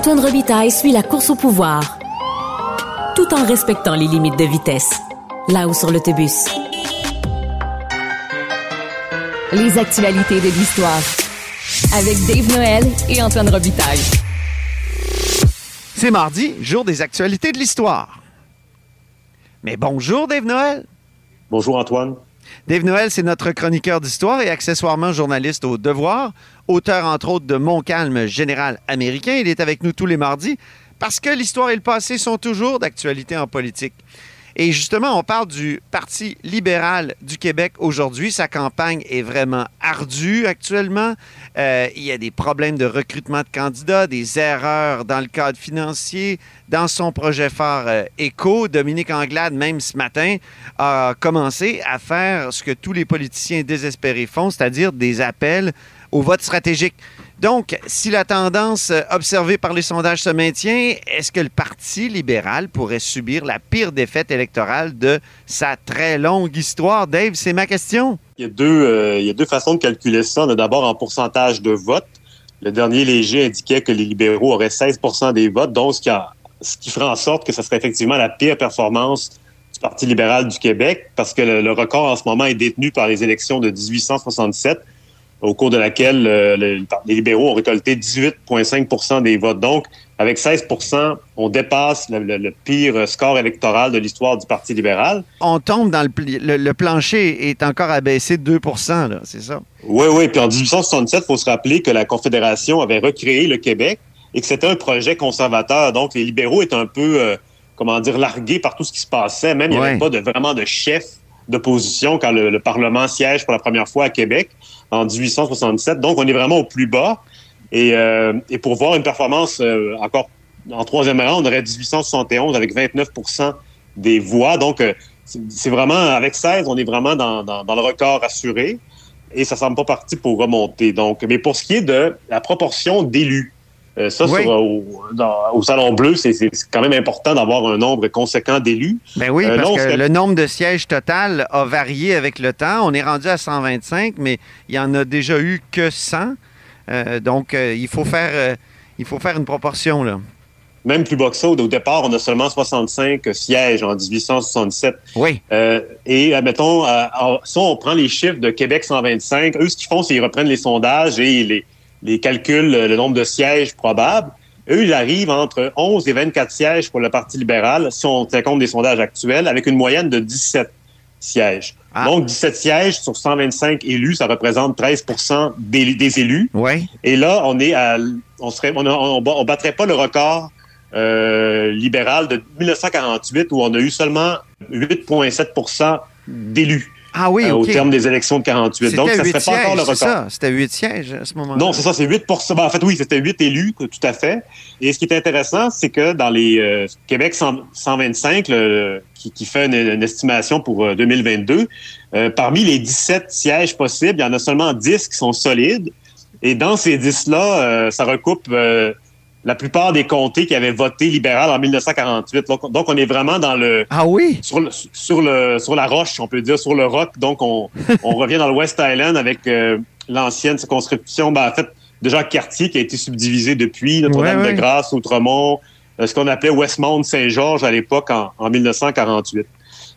Antoine Robitaille suit la course au pouvoir, tout en respectant les limites de vitesse. Là-haut sur l'autobus. Les actualités de l'histoire. Avec Dave Noël et Antoine Robitaille. C'est mardi, jour des actualités de l'histoire. Mais bonjour Dave Noël. Bonjour Antoine. Dave Noël, c'est notre chroniqueur d'histoire et accessoirement journaliste au Devoir, auteur entre autres de Montcalm général américain. Il est avec nous tous les mardis parce que l'histoire et le passé sont toujours d'actualité en politique. Et justement, on parle du Parti libéral du Québec aujourd'hui. Sa campagne est vraiment ardue actuellement. Euh, il y a des problèmes de recrutement de candidats, des erreurs dans le cadre financier. Dans son projet phare euh, ECO, Dominique Anglade, même ce matin, a commencé à faire ce que tous les politiciens désespérés font, c'est-à-dire des appels au vote stratégique. Donc, si la tendance euh, observée par les sondages se maintient, est-ce que le Parti libéral pourrait subir la pire défaite électorale de sa très longue histoire? Dave, c'est ma question. Il y, a deux, euh, il y a deux façons de calculer ça. On a d'abord en pourcentage de vote. Le dernier léger indiquait que les libéraux auraient 16% des votes, donc ce qui, ferait en sorte que ce serait effectivement la pire performance du Parti libéral du Québec, parce que le, le record en ce moment est détenu par les élections de 1867 au cours de laquelle euh, les libéraux ont récolté 18,5% des votes. Donc, avec 16% on dépasse le, pire score électoral de l'histoire du Parti libéral. On tombe dans le, le, plancher est encore abaissé de 2% c'est ça? Oui, oui. Puis en 1867, il faut se rappeler que la Confédération avait recréé le Québec et que c'était un projet conservateur. Donc, les libéraux étaient un peu, euh, comment dire, largués par tout ce qui se passait. Même, il n'y avait pas de, vraiment de chef d'opposition quand le, Parlement siège pour la première fois à Québec en 1867. Donc, on est vraiment au plus bas. Et, euh, pour voir une performance euh, encore en troisième rang, on aurait 1871 avec 29% des voix. Donc, euh, c'est vraiment, avec 16, on est vraiment dans, dans, dans, le record assuré. Et ça ne semble pas parti pour remonter. Donc, mais pour ce qui est de la proportion d'élus, euh, ça, sur, au, au, Salon Bleu, c'est quand même important d'avoir un nombre conséquent d'élus. Ben oui, euh, parce que le nombre de sièges total a varié avec le temps. On est rendu à 125, mais il y en a déjà eu que 100. Euh, donc, il, faut faire, il faut faire une proportion, là. Même plus bas que ça, au départ, on a seulement 65 sièges en 1867. Oui. et, admettons, si on prend les chiffres de Québec 125, eux, ce qu'ils font, c'est qu'ils reprennent les sondages et les les calculs, le nombre de sièges probables. Eux, ils arrivent entre 11 et 24 sièges pour le Parti libéral, si on tient compte des sondages actuels, avec une moyenne de 17 sièges. Ah. Donc, 17 sièges sur 125 élus, ça représente 13 des, des élus. Ouais. Et là, on est à, on serait, on, on, battrait pas le record euh, libéral de 1948 où on a eu seulement 8,7% d'élus. Ah oui, euh, Au terme des élections de 48. Donc, ça serait pas encore le record. C'était 8 sièges à ce moment-là. Non, c'est ça, c'est 8 ben, En fait, oui, c'était 8 élus, tout à fait. Et ce qui est intéressant, c'est que dans les euh, Québec 125, qui, fait une, estimation pour 2022, euh, parmi les 17 sièges possibles, il y en a seulement 10 qui sont solides. Et dans ces 10-là, ça recoupe la plupart des comtés qui avaient voté libéral en 1948. Donc, on est vraiment dans le ah oui? sur le, sur le sur la roche, on peut dire sur le roc. Donc on, on revient dans le West Island avec euh, l'ancienne circonscription, ben, en fait déjà quartier qui a été subdivisé depuis Notre-Dame-de-Grâce, Outremont, euh, ce qu'on appelait Westmount-Saint-Georges à l'époque en, en, 1948.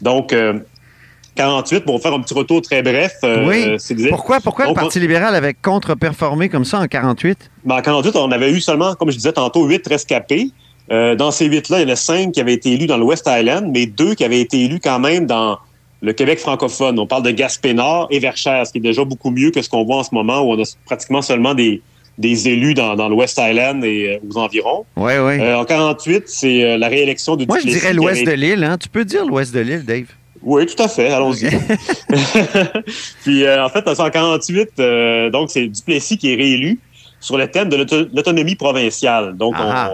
Donc euh, 48, pour faire un petit retour très bref. Euh, oui. Pourquoi, pourquoi le Parti libéral avait contre-performé comme ça en 48? Ben, en 48, on avait eu seulement, comme je disais tantôt, huit rescapés. Euh, dans ces huit-là, il y en a cinq qui avaient été élus dans le West Island, mais deux qui avaient été élus quand même dans le Québec francophone. On parle de Gaspé-Nord et Verchères, ce qui est déjà beaucoup mieux que ce qu'on voit en ce moment où on a pratiquement seulement des, des élus dans, dans le West Island et euh, aux environs. Oui, oui. en 48, c'est la réélection de Moi, je dirais l'ouest de l'île. Hein? Tu peux dire l'ouest de l'île, Dave. Oui, tout à fait. Allons-y. Puis, en fait, en 1948, donc, c'est Duplessis qui est réélu sur le thème de l'autonomie provinciale. Donc, ah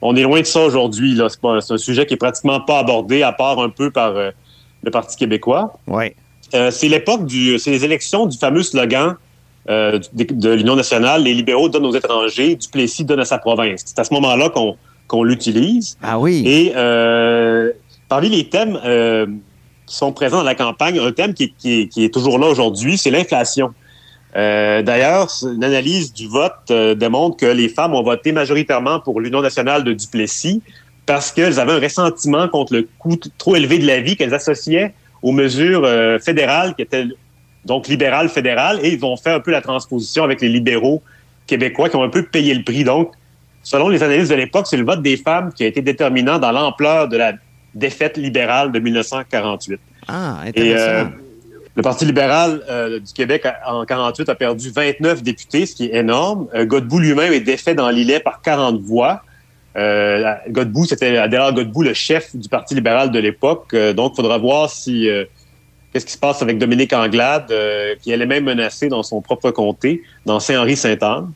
on, est loin de ça aujourd'hui. C'est un sujet qui est pratiquement pas abordé, à part un peu par euh, le Parti québécois. Oui. Euh, c'est l'époque du, c'est les élections du fameux slogan euh, de, l'Union nationale, les libéraux donnent aux étrangers, Duplessis donne à sa province. C'est à ce moment-là qu'on l'utilise. Ah oui. Et parmi les thèmes qui sont présents dans la campagne, un thème qui est toujours là aujourd'hui, c'est l'inflation. Euh, d'ailleurs, une analyse du vote euh, démontre que les femmes ont voté majoritairement pour l'Union nationale de Duplessis parce qu'elles avaient un ressentiment contre le coût trop élevé de la vie qu'elles associaient aux mesures euh, fédérales qui étaient donc libérales fédérales et ils ont fait un peu la transposition avec les libéraux québécois qui ont un peu payé le prix. Donc, selon les analyses de l'époque, c'est le vote des femmes qui a été déterminant dans l'ampleur de la défaite libérale de 1948. Ah, intéressant. Le Parti libéral euh, du Québec, en 48, a perdu 29 députés, ce qui est énorme. Euh, Godbout lui-même est défait dans l'îlet par 40 voix. Euh, Godbout, c'était Adélard Godbout, le chef du Parti libéral de l'époque. Euh, donc, il faudra voir si qu'est-ce qui se passe avec Dominique Anglade, qui est même menacée dans son propre comté, dans Saint-Henri-Sainte-Anne.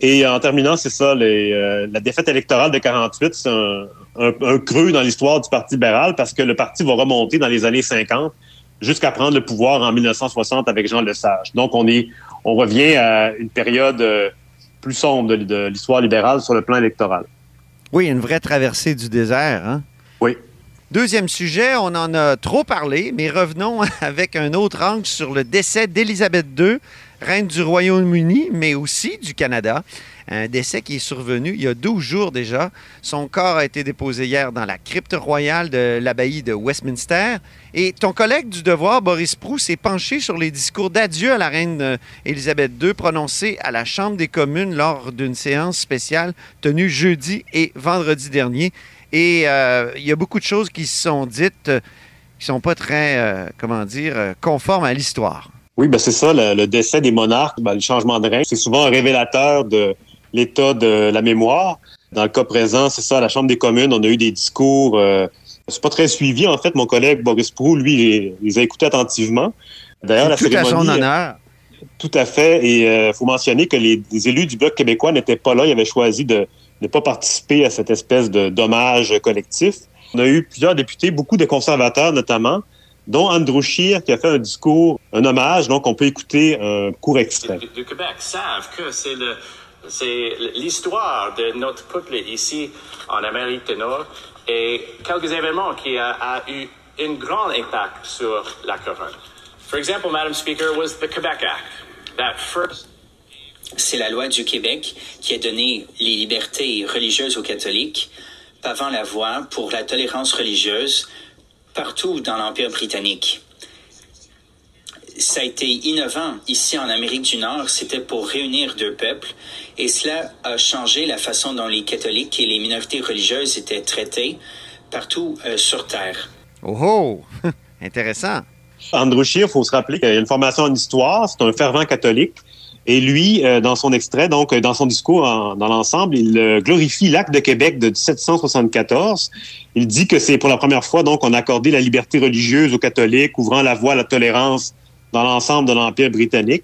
Et en terminant, c'est ça, les, la défaite électorale de 48, c'est un, un, un, creux dans l'histoire du Parti libéral parce que le parti va remonter dans les années 50 jusqu'à prendre le pouvoir en 1960 avec Jean Lesage. Donc, on est, on revient à une période euh, plus sombre de, l'histoire libérale sur le plan électoral. Oui, une vraie traversée du désert. Hein? Oui. Deuxième sujet, on en a trop parlé, mais revenons avec un autre angle sur le décès d'Élisabeth II, reine du Royaume-Uni, mais aussi du Canada. Un décès qui est survenu il y a 12 jours déjà. Son corps a été déposé hier dans la crypte royale de l'abbaye de Westminster. Et ton collègue du Devoir, Boris Proux, s'est penché sur les discours d'adieu à la reine Élisabeth II prononcés à la Chambre des communes lors d'une séance spéciale tenue jeudi et vendredi dernier. Et euh, il y a beaucoup de choses qui se sont dites euh, qui ne sont pas très, euh, comment dire, conformes à l'histoire. Oui, ben c'est ça, le, décès des monarques, ben, le changement de règne, c'est souvent un révélateur de, l'état de la mémoire. Dans le cas présent, c'est ça, à la Chambre des communes, on a eu des discours. Euh, c'est pas très suivi, en fait. Mon collègue Boris Prou, lui, les a écoutés attentivement. D'ailleurs, la cérémonie. à son honneur. Tout à fait. Et il euh, faut mentionner que les, élus du Bloc québécois n'étaient pas là. Ils avaient choisi de ne pas participer à cette espèce de dommage collectif. On a eu plusieurs députés, beaucoup de conservateurs notamment, dont Andrew Scheer qui a fait un discours, un hommage. Donc, on peut écouter un court extrait. Du Québec savent que c'est le c'est l'histoire de notre peuple ici en Amérique du Nord et quelques événements qui ont eu un grand impact sur la couronne. For example, Madam Speaker, was the Quebec Act. That first c'est la loi du Québec qui a donné les libertés religieuses aux catholiques, pavant la voie pour la tolérance religieuse partout dans l'Empire britannique ça a été innovant ici en Amérique du Nord. C'était pour réunir deux peuples et cela a changé la façon dont les catholiques et les minorités religieuses étaient traités partout euh, sur Terre. Oh, oh! intéressant. Andrew Scheer, il faut se rappeler qu'il a une formation en histoire, c'est un fervent catholique. Et lui, euh, dans son extrait, donc dans son discours dans l'ensemble, il euh, glorifie l'acte de Québec de 1774. Il dit que c'est pour la première fois donc on a accordé la liberté religieuse aux catholiques, ouvrant la voie à la tolérance dans l'ensemble de l'Empire britannique.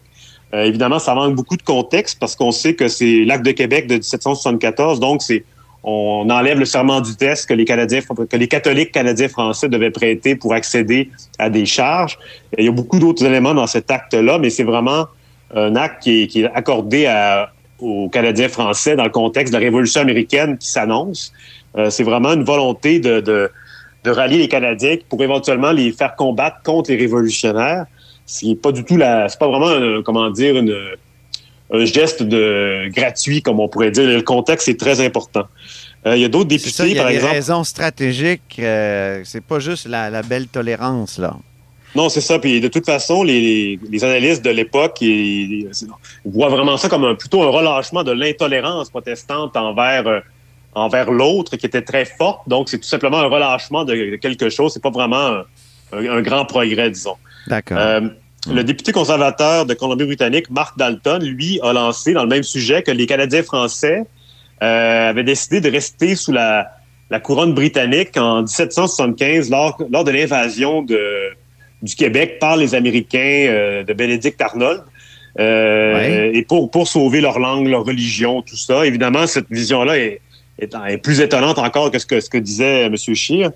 Euh, évidemment, ça manque beaucoup de contexte parce qu'on sait que c'est l'acte de Québec de 1774, donc c'est on enlève le serment du test que les Canadiens, que les catholiques canadiens français devaient prêter pour accéder à des charges. il y a beaucoup d'autres éléments dans cet acte-là, mais c'est vraiment un acte qui est, accordé aux Canadiens français dans le contexte de la Révolution américaine qui s'annonce. Euh, c'est vraiment une volonté de, de, de, rallier les Canadiens pour éventuellement les faire combattre contre les révolutionnaires c'est pas du tout la, c'est pas vraiment, un, comment dire, une, un geste de gratuit, comme on pourrait dire. Le contexte est très important. Euh, il y a d'autres députés, ça, y a par exemple. raisons stratégiques. Euh, c'est pas juste la, belle tolérance, là. Non, c'est ça. Puis de toute façon, les, les analystes de l'époque voient vraiment ça comme un, plutôt un relâchement de l'intolérance protestante envers, euh, envers l'autre qui était très forte. Donc, c'est tout simplement un relâchement de, quelque chose. C'est pas vraiment un, grand progrès, disons. D'accord. Euh, le député conservateur de Colombie-Britannique, Mark Dalton, lui, a lancé dans le même sujet que les Canadiens français euh, avaient décidé de rester sous la, la couronne britannique en 1775 lors, lors de l'invasion du Québec par les Américains euh, de Bénédicte Arnold. Euh, et pour, pour sauver leur langue, leur religion, tout ça. Évidemment, cette vision-là est, est, plus étonnante encore que ce que, ce que disait M. Scheer.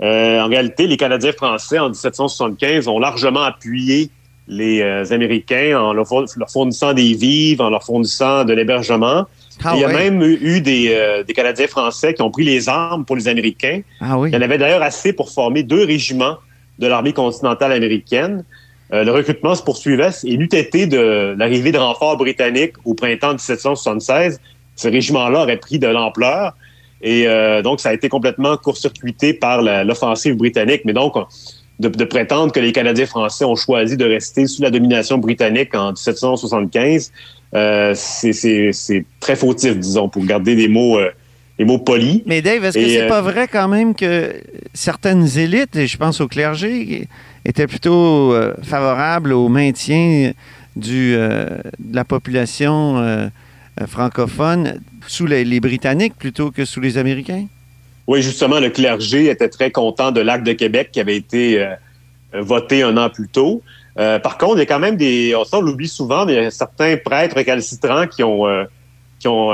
Euh, en réalité, les Canadiens français, en 1775, ont largement appuyé les Américains en leur, fournissant des vivres, en leur fournissant de l'hébergement. Ah il y a même eu des, des, Canadiens français qui ont pris les armes pour les Américains. Ah oui. Il y en avait d'ailleurs assez pour former deux régiments de l'armée continentale américaine. Euh, le recrutement se poursuivait et l'eût été de l'arrivée de renforts britanniques au printemps 1776. Ce régiment-là aurait pris de l'ampleur et euh, donc ça a été complètement court-circuité par l'offensive britannique. Mais donc, de, prétendre que les Canadiens français ont choisi de rester sous la domination britannique en 1775, euh, c'est très fautif, disons, pour garder des mots les mots polis. Mais Dave, est-ce que c'est pas vrai quand même que certaines élites, et je pense au clergé, était plutôt euh, favorable au maintien du, euh, de la population euh, francophone sous les, Britanniques plutôt que sous les Américains? Oui, justement, le clergé était très content de l'acte de Québec qui avait été voté un an plus tôt. par contre, il y a quand même des, on l'oublie souvent, mais il y a certains prêtres récalcitrants qui ont qui ont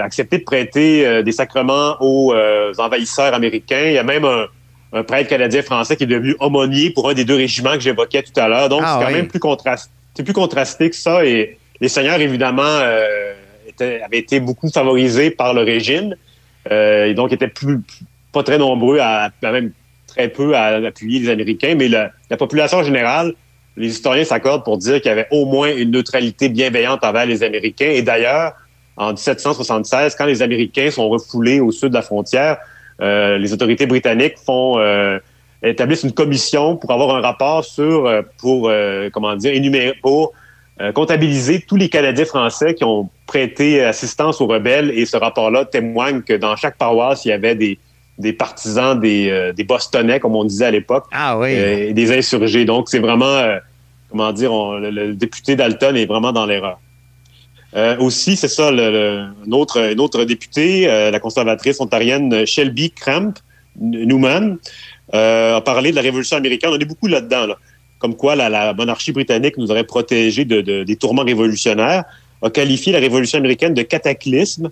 accepté de prêter des sacrements aux envahisseurs américains. Il y a même un, un prêtre canadien-français qui est devenu aumônier pour un des deux régiments que j'évoquais tout à l'heure. Donc, ah c'est quand même plus contrasté, plus contrasté que ça. Et les seigneurs, évidemment, euh, avaient été beaucoup favorisés par le régime. Euh, et donc, étaient plus, pas très nombreux, à, même très peu à appuyer les Américains. Mais la, population générale, les historiens s'accordent pour dire qu'il y avait au moins une neutralité bienveillante envers les Américains. Et d'ailleurs, en 1776, quand les Américains sont refoulés au sud de la frontière, euh, les autorités britanniques font euh, établissent une commission pour avoir un rapport sur euh, pour comment dire énumérer pour comptabiliser tous les Canadiens français qui ont prêté assistance aux rebelles. Et ce rapport-là témoigne que dans chaque paroisse il y avait des des partisans des, des Bostonnais comme on disait à l'époque. Ah oui. Et des insurgés. Donc c'est vraiment comment dire le, député Dalton est vraiment dans l'erreur euh, aussi, c'est ça, le, notre, notre député, euh, la conservatrice ontarienne Shelby Cramp Newman, euh, a parlé de la Révolution américaine. On est beaucoup là-dedans, là. comme quoi la, monarchie britannique nous aurait protégés de, des tourments révolutionnaires, a qualifié la Révolution américaine de cataclysme.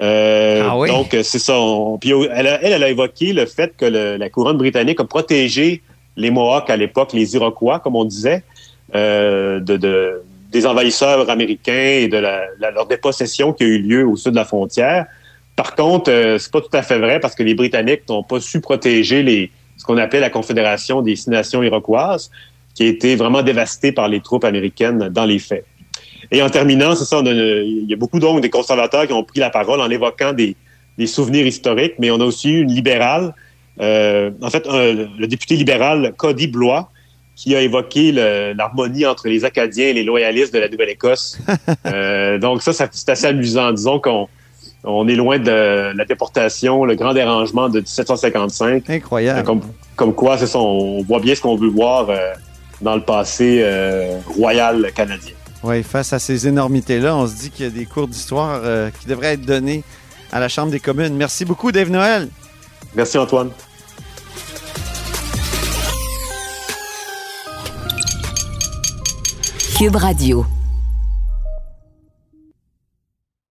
ah oui? Donc, c'est ça. puis elle, a, elle, a évoqué le fait que la couronne britannique a protégé les Mohawks à l'époque, les Iroquois, comme on disait, de, de des envahisseurs américains et de la, leur dépossession qui a eu lieu au sud de la frontière. Par contre, euh, c'est pas tout à fait vrai parce que les Britanniques n'ont pas su protéger les, ce qu'on appelle la Confédération des Six Nations iroquoises, qui a été vraiment dévastée par les troupes américaines dans les faits. Et en terminant, c'est ça, il y a beaucoup donc des conservateurs qui ont pris la parole en évoquant des, des souvenirs historiques, mais on a aussi eu une libérale, euh, en fait, le député libéral Cody Blois, qui a évoqué l'harmonie entre les Acadiens et les loyalistes de la Nouvelle-Écosse. euh, donc ça, c'est assez amusant. Disons qu'on on est loin de la déportation, le grand dérangement de 1755. Incroyable. Comme, comme quoi, ça, on voit bien ce qu'on veut voir euh, dans le passé euh, royal canadien. Oui, face à ces énormités-là, on se dit qu'il y a des cours d'histoire qui devraient être donnés à la Chambre des communes. Merci beaucoup, Dave Noël. Merci, Antoine. Cube Radio.